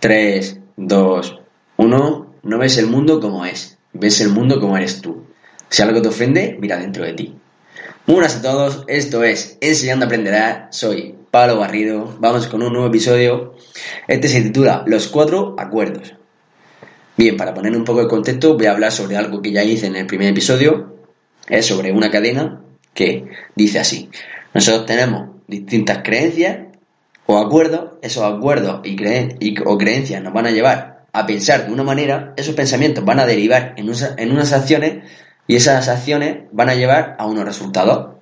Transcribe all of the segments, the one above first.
3, 2, 1. No ves el mundo como es, ves el mundo como eres tú. Si algo te ofende, mira dentro de ti. Muy buenas a todos, esto es Enseñando a Aprenderá, soy Pablo Barrido, vamos con un nuevo episodio. Este se titula Los cuatro acuerdos. Bien, para poner un poco de contexto, voy a hablar sobre algo que ya hice en el primer episodio, es sobre una cadena que dice así. Nosotros tenemos distintas creencias o acuerdos, esos acuerdos y, o creencias nos van a llevar a pensar de una manera, esos pensamientos van a derivar en, unas acciones y esas acciones van a llevar a unos resultados.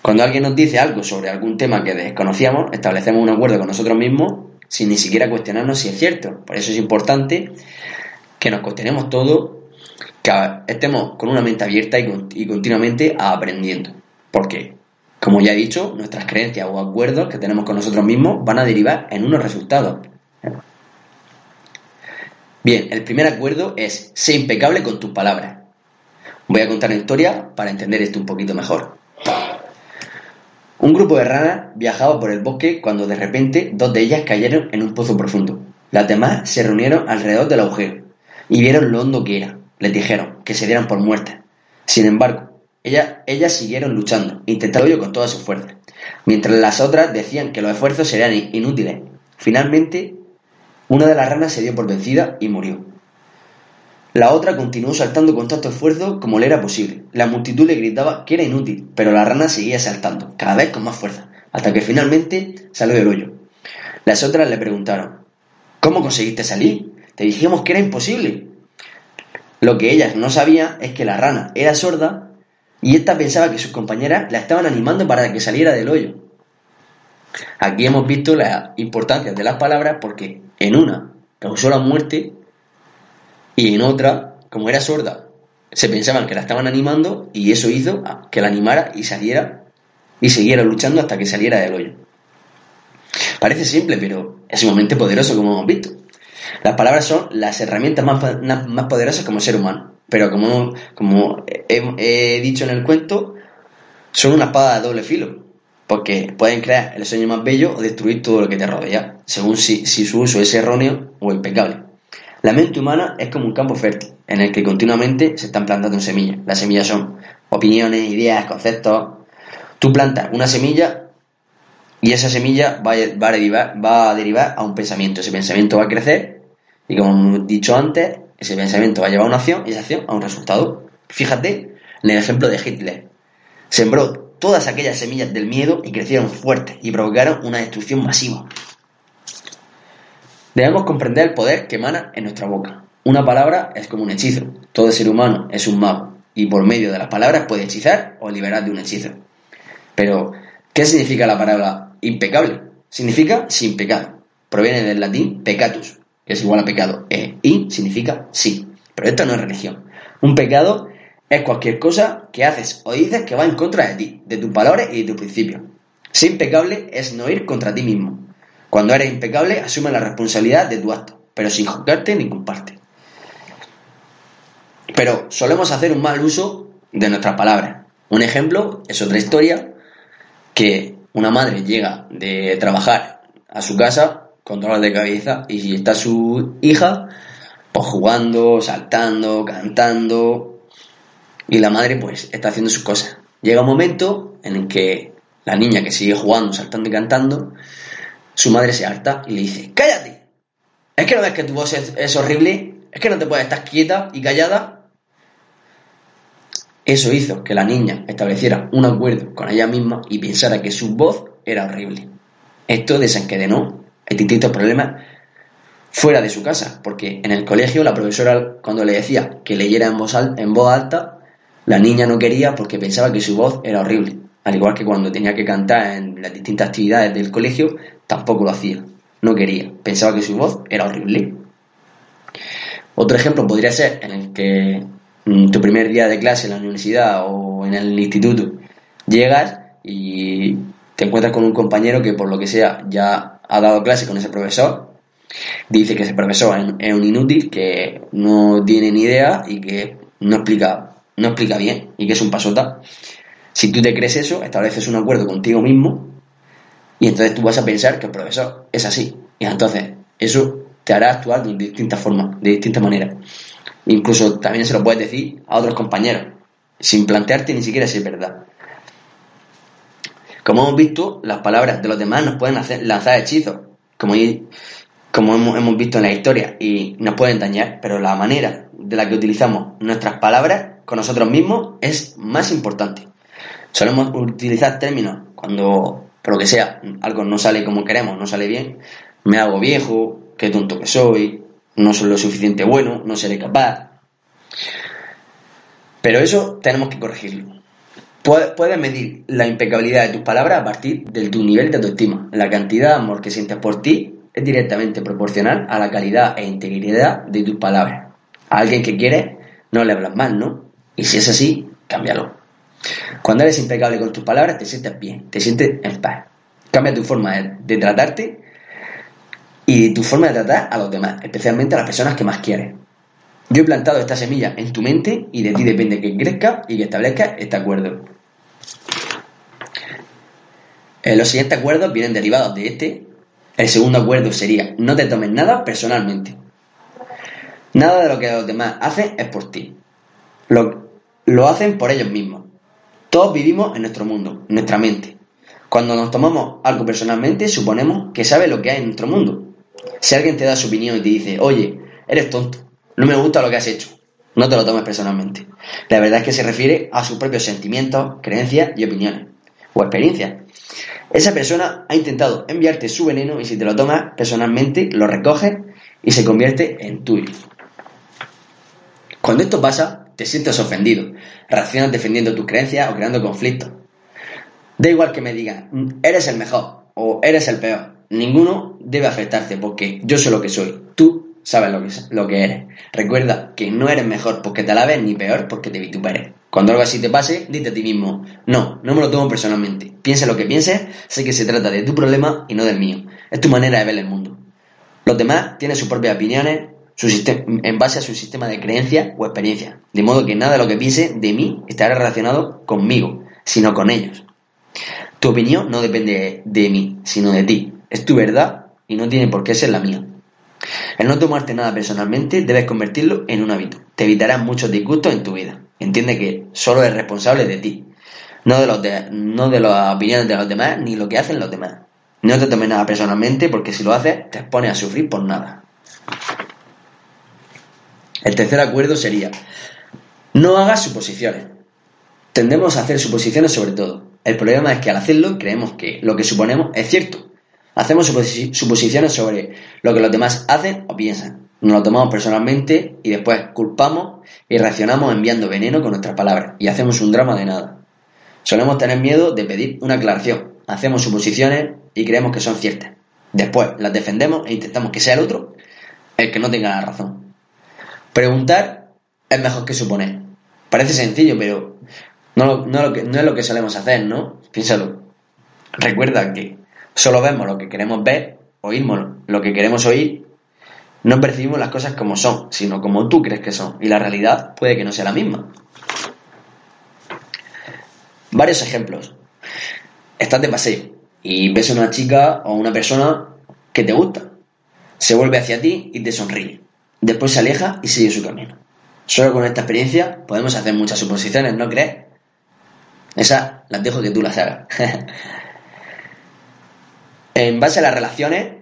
Cuando alguien nos dice algo sobre algún tema que desconocíamos, establecemos un acuerdo con nosotros mismos sin ni siquiera cuestionarnos si es cierto. Por eso es importante que nos cuestionemos todo, que estemos con una mente abierta y, y continuamente aprendiendo. ¿Por qué? Como ya he dicho, nuestras creencias o acuerdos que tenemos con nosotros mismos van a derivar en unos resultados. Bien, el primer acuerdo es ser impecable con tus palabras. Voy a contar una historia para entender esto un poquito mejor. Un grupo de ranas viajaba por el bosque cuando de repente dos de ellas cayeron en un pozo profundo. Las demás se reunieron alrededor del agujero y vieron lo hondo que era. Les dijeron que se dieran por muertas. Sin embargo, ellas, siguieron luchando, intentando yo con toda su fuerza, mientras las otras decían que los esfuerzos serían inútiles. Finalmente, una de las ranas se dio por vencida y murió. La otra continuó saltando con tanto esfuerzo como le era posible. La multitud le gritaba que era inútil, pero la rana seguía saltando, cada vez con más fuerza, hasta que finalmente salió del hoyo. Las otras le preguntaron, ¿Cómo conseguiste salir? Te dijimos que era imposible. Lo que ellas no sabían es que la rana era sorda y esta pensaba que sus compañeras la estaban animando para que saliera del hoyo. Aquí hemos visto la importancia de las palabras porque en una causó la muerte y en otra, como era sorda, se pensaban que la estaban animando y eso hizo que la animara y saliera y siguiera luchando hasta que saliera del hoyo. Parece simple, pero es sumamente poderoso como hemos visto. Las palabras son las herramientas más, más poderosas como ser humano. Pero como, como he, dicho en el cuento, son una espada de doble filo. Porque pueden crear el sueño más bello o destruir todo lo que te rodea, según si, si su uso es erróneo o impecable. La mente humana es como un campo fértil, en el que continuamente se están plantando semillas. Las semillas son opiniones, ideas, conceptos. Tú plantas una semilla y esa semilla va va a, derivar, va a derivar a un pensamiento. Ese pensamiento va a crecer y como hemos dicho antes, ese pensamiento va a llevar a una acción y esa acción a un resultado. Fíjate en el ejemplo de Hitler. Sembró todas aquellas semillas del miedo y crecieron fuertes y provocaron una destrucción masiva. Debemos comprender el poder que emana en nuestra boca. Una palabra es como un hechizo. Todo ser humano es un mago y por medio de las palabras puede hechizar o liberar de un hechizo. Pero, ¿qué significa la palabra impecable? Significa sin pecado. Proviene del latín pecatus, que es igual a pecado. E in significa sí. Pero esto no es religión. Un pecado es cualquier cosa que haces o dices que va en contra de ti, de tus valores y de tus principios. Ser impecable es no ir contra ti mismo. Cuando eres impecable, asume la responsabilidad de tu acto, pero sin juzgarte ni culparte. Pero solemos hacer un mal uso de nuestras palabras. Un ejemplo es otra historia que una madre llega de trabajar a su casa con de cabeza y está su hija pues jugando, saltando, cantando y la madre pues está haciendo sus cosas. Llega un momento en el que la niña que sigue jugando, saltando y cantando, su madre se harta y le dice, cállate, es que no ves que tu voz es, horrible, es que no te puedes estar quieta y callada. Eso hizo que la niña estableciera un acuerdo con ella misma y pensara que su voz era horrible. Esto desencadenó distintos problemas fuera de su casa, porque en el colegio la profesora cuando le decía que leyera en voz, en voz alta, la niña no quería porque pensaba que su voz era horrible, al igual que cuando tenía que cantar en las distintas actividades del colegio, tampoco lo hacía. no quería, pensaba que su voz era horrible. Otro ejemplo podría ser en el que mm, tu primer día de clase en la universidad o en el instituto llegas y te encuentras con un compañero que por lo que sea ya ha dado clase con ese profesor, dice que ese profesor es un inútil, que no tiene ni idea y que no explica, no explica bien y que es un pasota. Si tú te crees eso, estableces un acuerdo contigo mismo y entonces tú vas a pensar que el profesor es así. Y entonces eso te hará actuar de distintas formas, de distintas maneras. Incluso también se lo puedes decir a otros compañeros, sin plantearte ni siquiera si es verdad. Como hemos visto, las palabras de los demás nos pueden lanzar hechizos, como, como hemos, hemos visto en la historia, y nos pueden dañar, pero la manera de la que utilizamos nuestras palabras con nosotros mismos es más importante. Solemos utilizar términos cuando, por lo que sea, algo no sale como queremos, no sale bien, me hago viejo, qué tonto que soy, no soy lo suficiente bueno, no seré capaz. Pero eso tenemos que corregirlo. Puedes medir la impecabilidad de tus palabras a partir de tu nivel de autoestima. La cantidad de amor que sientes por ti es directamente proporcional a la calidad e integridad de tus palabras. A alguien que quieres no le hablas mal, ¿no? Y si es así, cámbialo. Cuando eres impecable con tus palabras, te sientes bien, te sientes en paz. Cambia tu forma de, tratarte y tu forma de tratar a los demás, especialmente a las personas que más quieres. Yo he plantado esta semilla en tu mente y de ti depende que crezca y que establezca este acuerdo. Eh, los siguientes acuerdos vienen derivados de este. El segundo acuerdo sería no te tomes nada personalmente. Nada de lo que los demás hacen es por ti. Lo, lo hacen por ellos mismos. Todos vivimos en nuestro mundo, nuestra mente. Cuando nos tomamos algo personalmente, suponemos que sabes lo que hay en nuestro mundo. Si alguien te da su opinión y te dice, oye, eres tonto, no me gusta lo que has hecho, no te lo tomes personalmente. La verdad es que se refiere a sus propios sentimientos, creencias y opiniones, o experiencias. Esa persona ha intentado enviarte su veneno y si te lo tomas personalmente, lo recoges y se convierte en tuyo. Cuando esto pasa, te sientes ofendido, reaccionas defendiendo tus creencias o creando conflictos. Da igual que me digan, eres el mejor o eres el peor. Ninguno debe afectarte porque yo soy lo que soy. Tú sabes lo que, lo que eres. Recuerda que no eres mejor porque te alabes ni peor porque te vituperes. Cuando algo así te pase, dite a ti mismo, no, no me lo tomo personalmente. Piensa lo que pienses, sé que se trata de tu problema y no del mío. Es tu manera de ver el mundo. Los demás tienen sus propias opiniones, en base a su sistema de creencias o experiencias, de modo que nada de lo que piense de mí estará relacionado conmigo, sino con ellos. Tu opinión no depende de mí, sino de ti. Es tu verdad y no tiene por qué ser la mía. El no tomarte nada personalmente debes convertirlo en un hábito. Te evitarás muchos disgustos en tu vida. Entiende que solo es responsable de ti, no de, los no de las opiniones de los demás ni lo que hacen los demás. No te tomes nada personalmente porque si lo haces te expones a sufrir por nada. El tercer acuerdo sería, no hagas suposiciones. Tendemos a hacer suposiciones sobre todo. El problema es que al hacerlo creemos que lo que suponemos es cierto. Hacemos suposiciones sobre lo que los demás hacen o piensan. Nos lo tomamos personalmente y después culpamos y reaccionamos enviando veneno con nuestras palabras y hacemos un drama de nada. Solemos tener miedo de pedir una aclaración. Hacemos suposiciones y creemos que son ciertas. Después las defendemos e intentamos que sea el otro el que no tenga la razón. Preguntar es mejor que suponer. Parece sencillo, pero no, no, es lo que solemos hacer, ¿no? Piénsalo. Recuerda que solo vemos lo que queremos ver, oímos lo que queremos oír, no percibimos las cosas como son, sino como tú crees que son. Y la realidad puede que no sea la misma. Varios ejemplos. Estás de paseo y ves a una chica o una persona que te gusta. Se vuelve hacia ti y te sonríe. Después se aleja y sigue su camino. Solo con esta experiencia podemos hacer muchas suposiciones, ¿no crees? Esas las dejo que tú las hagas. en base a las relaciones,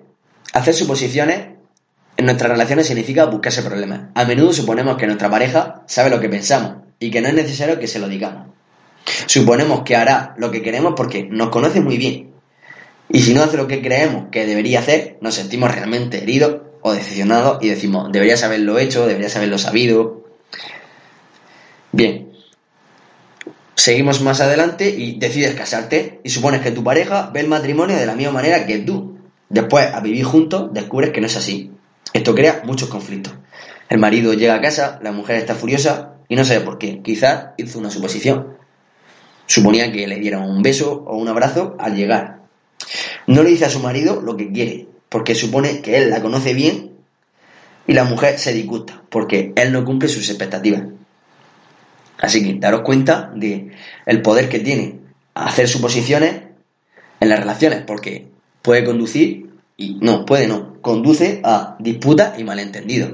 hacer suposiciones en nuestras relaciones significa buscarse problemas. A menudo suponemos que nuestra pareja sabe lo que pensamos y que no es necesario que se lo digamos. Suponemos que hará lo que queremos porque nos conoce muy bien. Y si no hace lo que creemos que debería hacer, nos sentimos realmente heridos o decepcionado y decimos, deberías haberlo hecho, deberías haberlo sabido. Bien, seguimos más adelante y decides casarte y supones que tu pareja ve el matrimonio de la misma manera que tú. Después, a vivir juntos, descubres que no es así. Esto crea muchos conflictos. El marido llega a casa, la mujer está furiosa y no sabe por qué. Quizás hizo una suposición. Suponía que le dieran un beso o un abrazo al llegar. No le dice a su marido lo que quiere, porque supone que él la conoce bien y la mujer se disgusta, porque él no cumple sus expectativas. Así que daros cuenta de el poder que tiene hacer suposiciones en las relaciones, porque puede conducir, y no, puede no, conduce a disputas y malentendidos.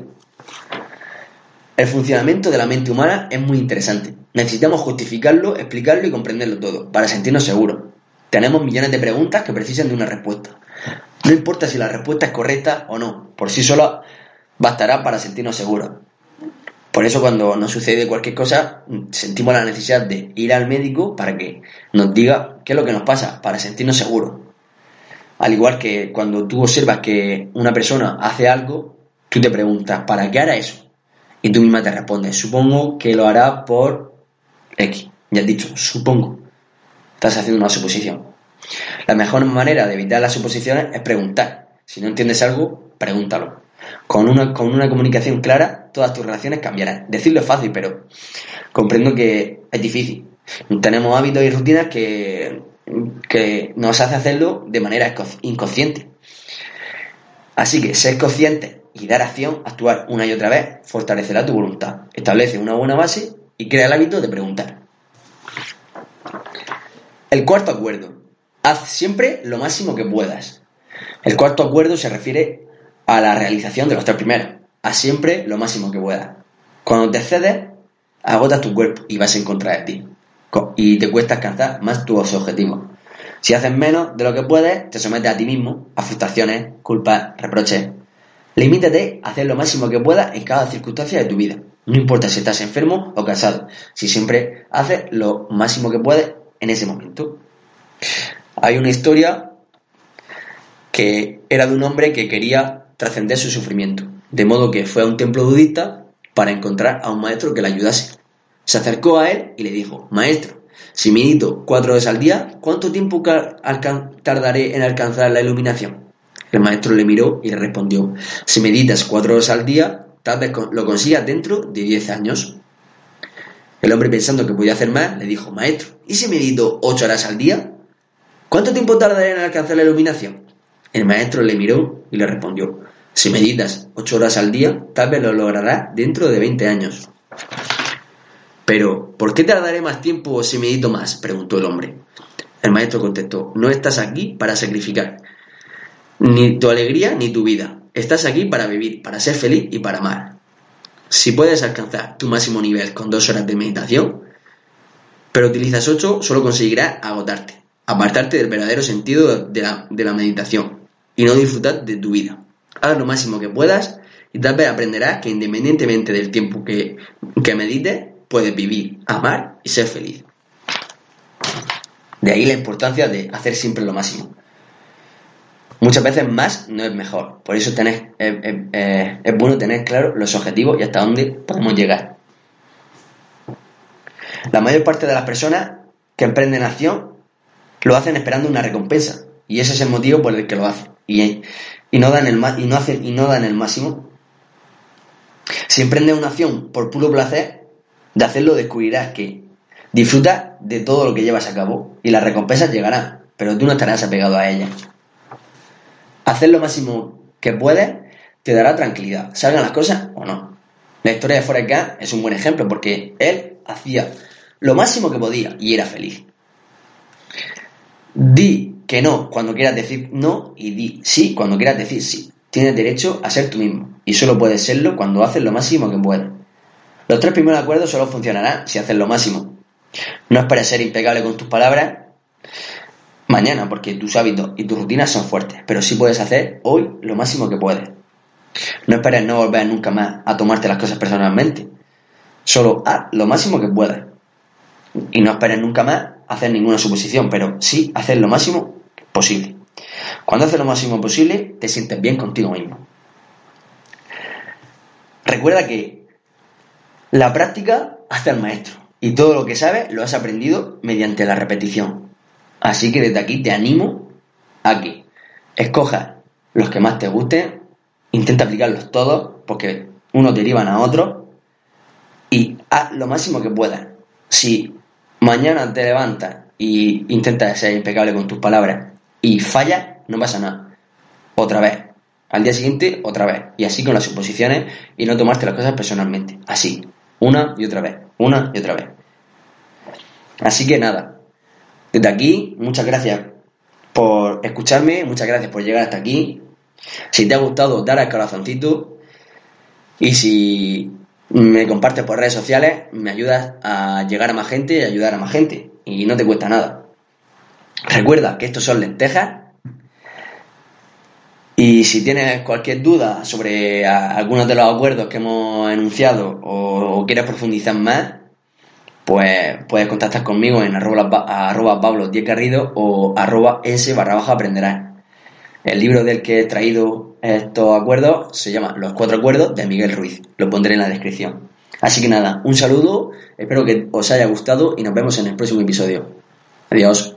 El funcionamiento de la mente humana es muy interesante. Necesitamos justificarlo, explicarlo y comprenderlo todo, para sentirnos seguros. Tenemos millones de preguntas que precisan de una respuesta. No importa si la respuesta es correcta o no, por sí sola bastará para sentirnos seguros. Por eso cuando nos sucede cualquier cosa, sentimos la necesidad de ir al médico para que nos diga qué es lo que nos pasa, para sentirnos seguros. Al igual que cuando tú observas que una persona hace algo, tú te preguntas, ¿para qué hará eso? Y tú misma te respondes, supongo que lo hará por X. Ya has dicho, supongo. Estás haciendo una suposición. La mejor manera de evitar las suposiciones es preguntar. Si no entiendes algo, pregúntalo. Con una, con una comunicación clara, todas tus relaciones cambiarán. Decirlo es fácil, pero comprendo que es difícil. Tenemos hábitos y rutinas que, que nos hace hacerlo de manera inconsciente. Así que ser consciente y dar acción, actuar una y otra vez, fortalecerá tu voluntad. Establece una buena base y crea el hábito de preguntar. El cuarto acuerdo. Haz siempre lo máximo que puedas. El cuarto acuerdo se refiere a la realización de los tres primeros. Haz siempre lo máximo que puedas. Cuando te cedes, agotas tu cuerpo y vas en contra de ti. Y te cuesta alcanzar más tus objetivos. Si haces menos de lo que puedes, te sometes a ti mismo a frustraciones, culpas, reproches. Limítate a hacer lo máximo que puedas en cada circunstancia de tu vida. No importa si estás enfermo o cansado, si siempre haces lo máximo que puedes en ese momento. Hay una historia que era de un hombre que quería trascender su sufrimiento, de modo que fue a un templo budista para encontrar a un maestro que le ayudase. Se acercó a él y le dijo, Maestro, si medito cuatro horas al día, ¿cuánto tiempo tardaré en alcanzar la iluminación? El maestro le miró y le respondió, si meditas cuatro horas al día, tal vez lo consigas dentro de diez años. El hombre pensando que podía hacer más, le dijo, Maestro, ¿y si medito ocho horas al día? ¿Cuánto tiempo tardaré en alcanzar la iluminación? El maestro le miró y le respondió, si meditas ocho horas al día, tal vez lo lograrás dentro de veinte años. Pero, ¿por qué tardaré más tiempo si medito más? preguntó el hombre. El maestro contestó, no estás aquí para sacrificar ni tu alegría ni tu vida. Estás aquí para vivir, para ser feliz y para amar. Si puedes alcanzar tu máximo nivel con dos horas de meditación, pero utilizas ocho, solo conseguirás agotarte, apartarte del verdadero sentido de la, de la meditación y no disfrutar de tu vida. Haz lo máximo que puedas y tal vez aprenderás que independientemente del tiempo que, que medites, puedes vivir, amar y ser feliz. De ahí la importancia de hacer siempre lo máximo. Muchas veces más no es mejor. Por eso tenés, es bueno tener claro los objetivos y hasta dónde podemos llegar. La mayor parte de las personas que emprenden acción lo hacen esperando una recompensa. Y ese es el motivo por el que lo hacen. Y, no, dan el, y, no hacen, y no dan el máximo. Si emprendes una acción por puro placer, de hacerlo descubrirás que disfrutas de todo lo que llevas a cabo y las recompensas llegarán, pero tú no estarás apegado a ellas. Hacer lo máximo que puedes te dará tranquilidad, salgan las cosas o no. La historia de Forrest Gump es un buen ejemplo porque él hacía lo máximo que podía y era feliz. Di que no cuando quieras decir no y di sí cuando quieras decir sí. Tienes derecho a ser tú mismo y solo puedes serlo cuando haces lo máximo que puedes. Los tres primeros acuerdos solo funcionarán si haces lo máximo. No esperes ser impecable con tus palabras mañana, porque tus hábitos y tus rutinas son fuertes, pero sí puedes hacer hoy lo máximo que puedes. No esperes no volver nunca más a tomarte las cosas personalmente. Solo haz lo máximo que puedas. Y no esperes nunca más hacer ninguna suposición, pero sí hacer lo máximo posible. Cuando haces lo máximo posible, te sientes bien contigo mismo. Recuerda que la práctica hace al maestro y todo lo que sabes lo has aprendido mediante la repetición. Así que desde aquí te animo a que escojas los que más te gusten, intenta aplicarlos todos, porque unos derivan a otros, y haz lo máximo que puedas. Si mañana te levantas y intentas ser impecable con tus palabras y fallas, no pasa nada. Otra vez. Al día siguiente, otra vez. Y así con las suposiciones y no tomarte las cosas personalmente. Así. Una y otra vez. Una y otra vez. Así que nada. Desde aquí, muchas gracias por escucharme, muchas gracias por llegar hasta aquí. Si te ha gustado, dale al corazoncito. Y si me compartes por redes sociales, me ayudas a llegar a más gente y ayudar a más gente. Y no te cuesta nada. Recuerda que estos son lentejas. Y si tienes cualquier duda sobre algunos de los acuerdos que hemos enunciado o, quieres profundizar más, pues puedes contactar conmigo en arroba, Pablo Garrido o arroba s barra baja. El libro del que he traído estos acuerdos se llama Los Cuatro Acuerdos de Miguel Ruiz. Lo pondré en la descripción. Así que nada, un saludo, espero que os haya gustado y nos vemos en el próximo episodio. Adiós.